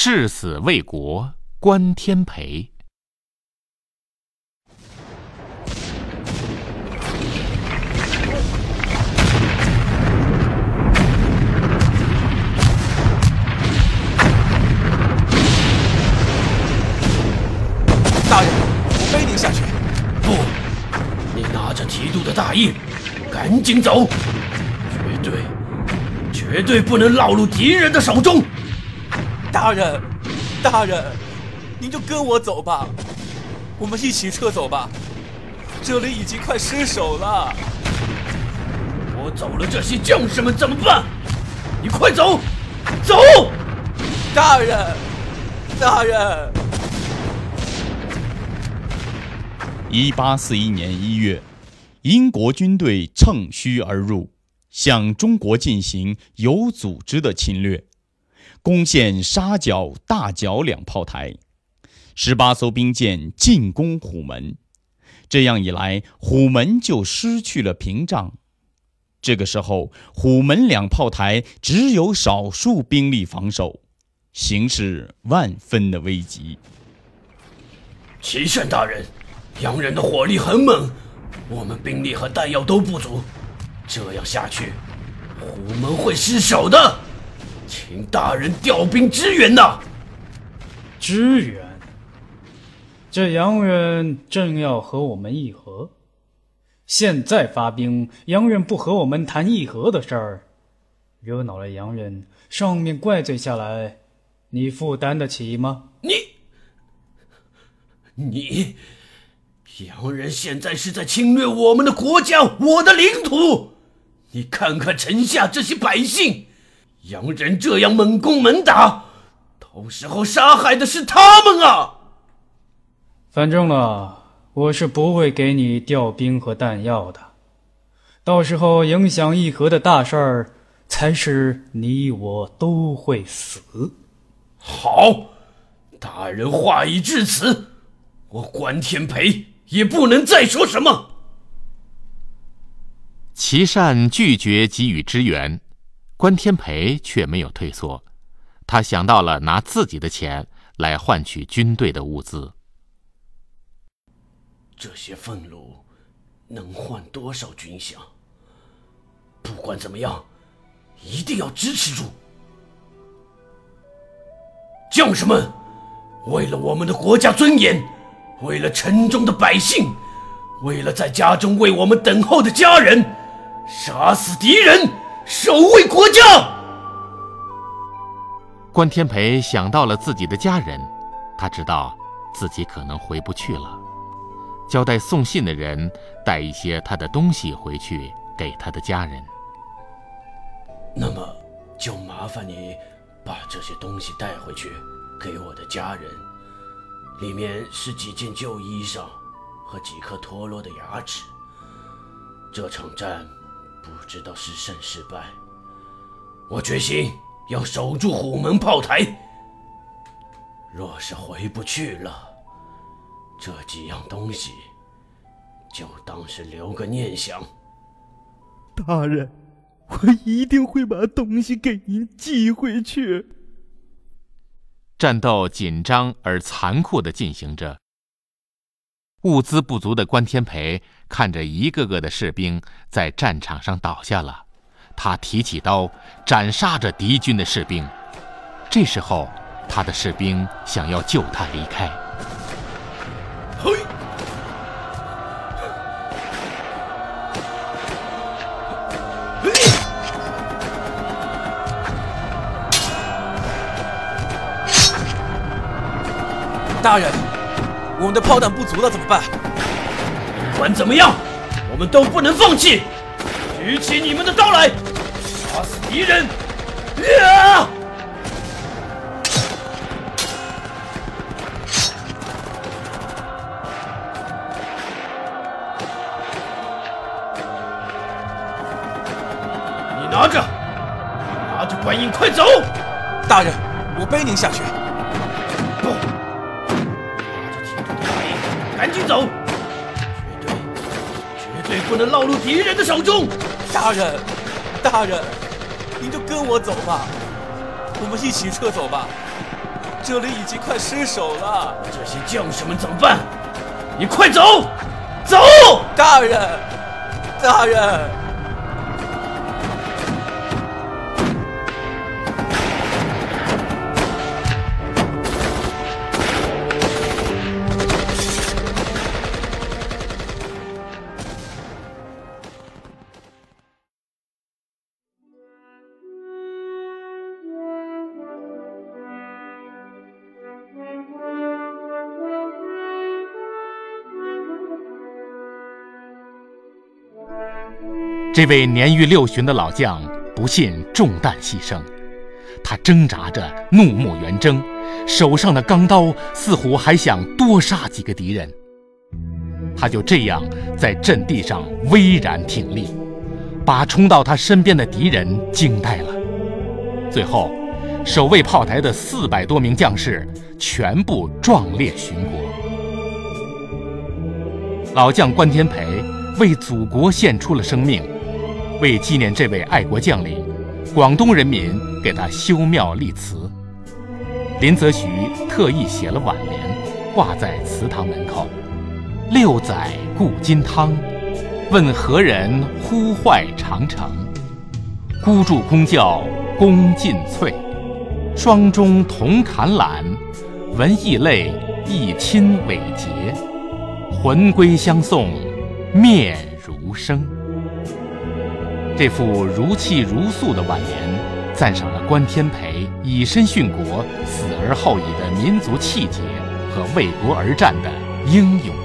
誓死为国，关天培。大人，我背您下去。不，你拿着提督的大印，赶紧走，绝对，绝对不能落入敌人的手中。大人，大人，您就跟我走吧，我们一起撤走吧，这里已经快失守了。我走了，这些将士们怎么办？你快走，走！大人，大人。一八四一年一月，英国军队乘虚而入，向中国进行有组织的侵略，攻陷沙角、大角两炮台，十八艘兵舰进攻虎门。这样一来，虎门就失去了屏障。这个时候，虎门两炮台只有少数兵力防守，形势万分的危急。齐善大人。洋人的火力很猛，我们兵力和弹药都不足，这样下去，虎门会失守的，请大人调兵支援呐！支援？这洋人正要和我们议和，现在发兵，洋人不和我们谈议和的事儿，惹恼了洋人，上面怪罪下来，你负担得起吗？你，你。洋人现在是在侵略我们的国家，我的领土。你看看城下这些百姓，洋人这样猛攻猛打，到时候杀害的是他们啊！反正啊，我是不会给你调兵和弹药的。到时候影响议和的大事儿，才是你我都会死。好，大人话已至此，我关天培。也不能再说什么。齐善拒绝给予支援，关天培却没有退缩，他想到了拿自己的钱来换取军队的物资。这些俸禄能换多少军饷？不管怎么样，一定要支持住。将士们，为了我们的国家尊严。为了城中的百姓，为了在家中为我们等候的家人，杀死敌人，守卫国家。关天培想到了自己的家人，他知道自己可能回不去了，交代送信的人带一些他的东西回去给他的家人。那么，就麻烦你把这些东西带回去给我的家人。里面是几件旧衣裳和几颗脱落的牙齿。这场战不知道是胜是败，我决心要守住虎门炮台。若是回不去了，这几样东西就当是留个念想。大人，我一定会把东西给您寄回去。战斗紧张而残酷的进行着。物资不足的关天培看着一个个的士兵在战场上倒下了，他提起刀斩杀着敌军的士兵。这时候，他的士兵想要救他离开。嘿！大人，我们的炮弹不足了，怎么办？不管怎么样，我们都不能放弃！举起你们的刀来，杀死敌人！啊！你拿着，拿着观音，快走！大人，我背您下去。赶紧走！绝对，绝对不能落入敌人的手中！大人，大人，您就跟我走吧，我们一起撤走吧，这里已经快失守了。这些将士们怎么办？你快走，走！大人，大人。这位年逾六旬的老将不幸中弹牺牲，他挣扎着怒目圆睁，手上的钢刀似乎还想多杀几个敌人。他就这样在阵地上巍然挺立，把冲到他身边的敌人惊呆了。最后，守卫炮台的四百多名将士全部壮烈殉国。老将关天培为祖国献出了生命。为纪念这位爱国将领，广东人民给他修庙立祠。林则徐特意写了挽联，挂在祠堂门口：“六载故金汤，问何人呼坏长城？孤注空教功尽瘁，双中同坎缆，闻义泪，一亲伟节，魂归相送，面如生。”这副如泣如诉的挽联，赞赏了关天培以身殉国、死而后已的民族气节和为国而战的英勇。